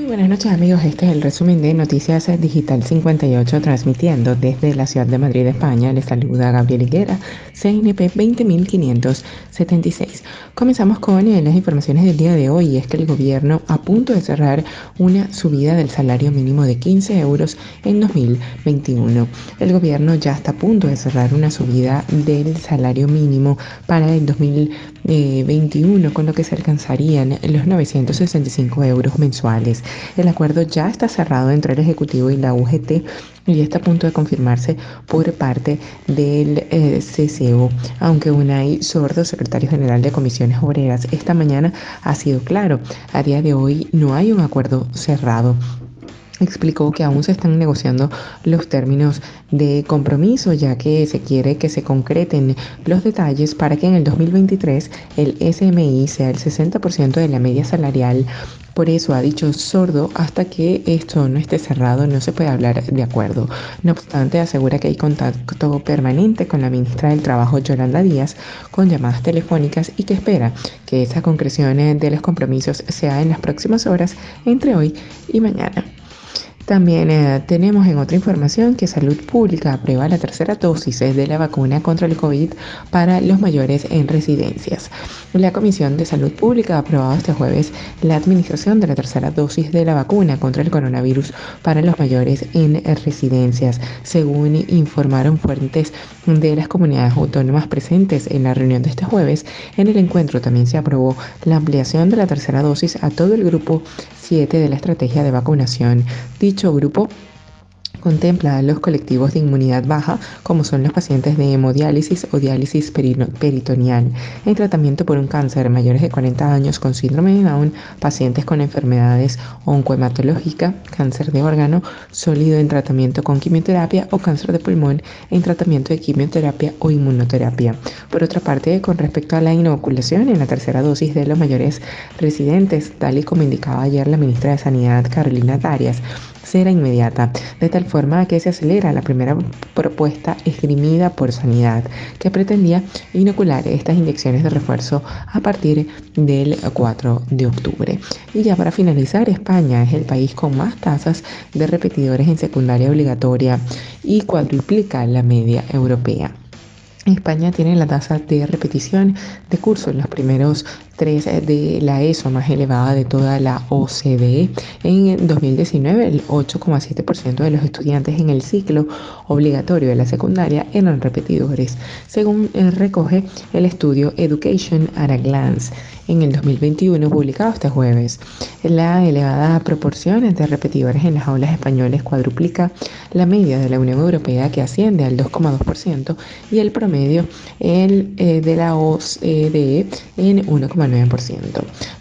Buenas noches amigos, este es el resumen de Noticias Digital 58 transmitiendo desde la ciudad de Madrid, España. Les saluda Gabriel Higuera, CNP 20576. Comenzamos con eh, las informaciones del día de hoy. Es que el gobierno a punto de cerrar una subida del salario mínimo de 15 euros en 2021. El gobierno ya está a punto de cerrar una subida del salario mínimo para el 2021, con lo que se alcanzarían los 965 euros mensuales. El acuerdo ya está cerrado entre el Ejecutivo y la UGT y está a punto de confirmarse por parte del eh, CCO, aunque Unai Sordo, secretario general de Comisiones Obreras, esta mañana ha sido claro, a día de hoy no hay un acuerdo cerrado explicó que aún se están negociando los términos de compromiso, ya que se quiere que se concreten los detalles para que en el 2023 el SMI sea el 60% de la media salarial. Por eso ha dicho sordo, hasta que esto no esté cerrado no se puede hablar de acuerdo. No obstante, asegura que hay contacto permanente con la ministra del Trabajo, Yolanda Díaz, con llamadas telefónicas y que espera que esa concreción de los compromisos sea en las próximas horas entre hoy y mañana. También eh, tenemos en otra información que Salud Pública aprueba la tercera dosis de la vacuna contra el COVID para los mayores en residencias. La Comisión de Salud Pública ha aprobado este jueves la administración de la tercera dosis de la vacuna contra el coronavirus para los mayores en residencias, según informaron fuentes de las comunidades autónomas presentes en la reunión de este jueves. En el encuentro también se aprobó la ampliación de la tercera dosis a todo el grupo 7 de la estrategia de vacunación. Dicho grupo contempla a los colectivos de inmunidad baja, como son los pacientes de hemodiálisis o diálisis peritoneal, en tratamiento por un cáncer mayores de 40 años con síndrome de Down, pacientes con enfermedades oncohematológicas, cáncer de órgano sólido en tratamiento con quimioterapia o cáncer de pulmón en tratamiento de quimioterapia o inmunoterapia. Por otra parte, con respecto a la inoculación en la tercera dosis de los mayores residentes, tal y como indicaba ayer la ministra de Sanidad Carolina Darias, será inmediata, de tal forma que se acelera la primera propuesta esgrimida por Sanidad, que pretendía inocular estas inyecciones de refuerzo a partir del 4 de octubre. Y ya para finalizar, España es el país con más tasas de repetidores en secundaria obligatoria y cuadruplica la media europea. España tiene la tasa de repetición de curso en los primeros tres de la ESO más elevada de toda la OCDE. En 2019, el 8,7% de los estudiantes en el ciclo obligatorio de la secundaria eran repetidores, según recoge el estudio Education at a Glance en el 2021 publicado este jueves. La elevada proporción de repetidores en las aulas españoles cuadruplica la media de la Unión Europea que asciende al 2,2% y el promedio el, eh, de la OCDE en 1,9%.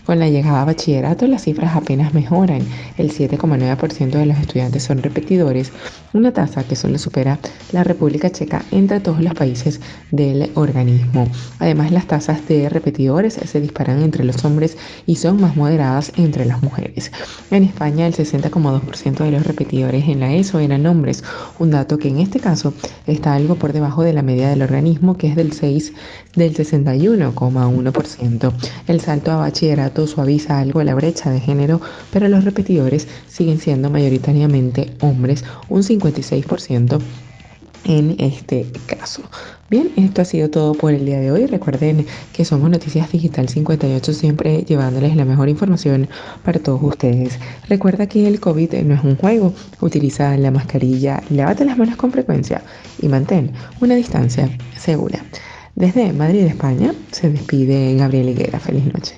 Con la llegada a bachillerato las cifras apenas mejoran. El 7,9% de los estudiantes son repetidores, una tasa que solo supera la República Checa entre todos los países del organismo. Además, las tasas de repetidores se disparan entre los hombres y son más moderadas entre las mujeres. En España, el 60,2% de los repetidores en la ESO eran hombres, un dato que en este caso está algo por debajo de la media del organismo, que es del 6 del 61,1%. El salto a bachillerato suaviza algo la brecha de género, pero los repetidores siguen siendo mayoritariamente hombres, un 56% en este caso. Bien, esto ha sido todo por el día de hoy. Recuerden que somos Noticias Digital 58, siempre llevándoles la mejor información para todos ustedes. Recuerda que el COVID no es un juego. Utiliza la mascarilla, lávate las manos con frecuencia y mantén una distancia segura. Desde Madrid, España, se despide Gabriel Higuera. Feliz noche.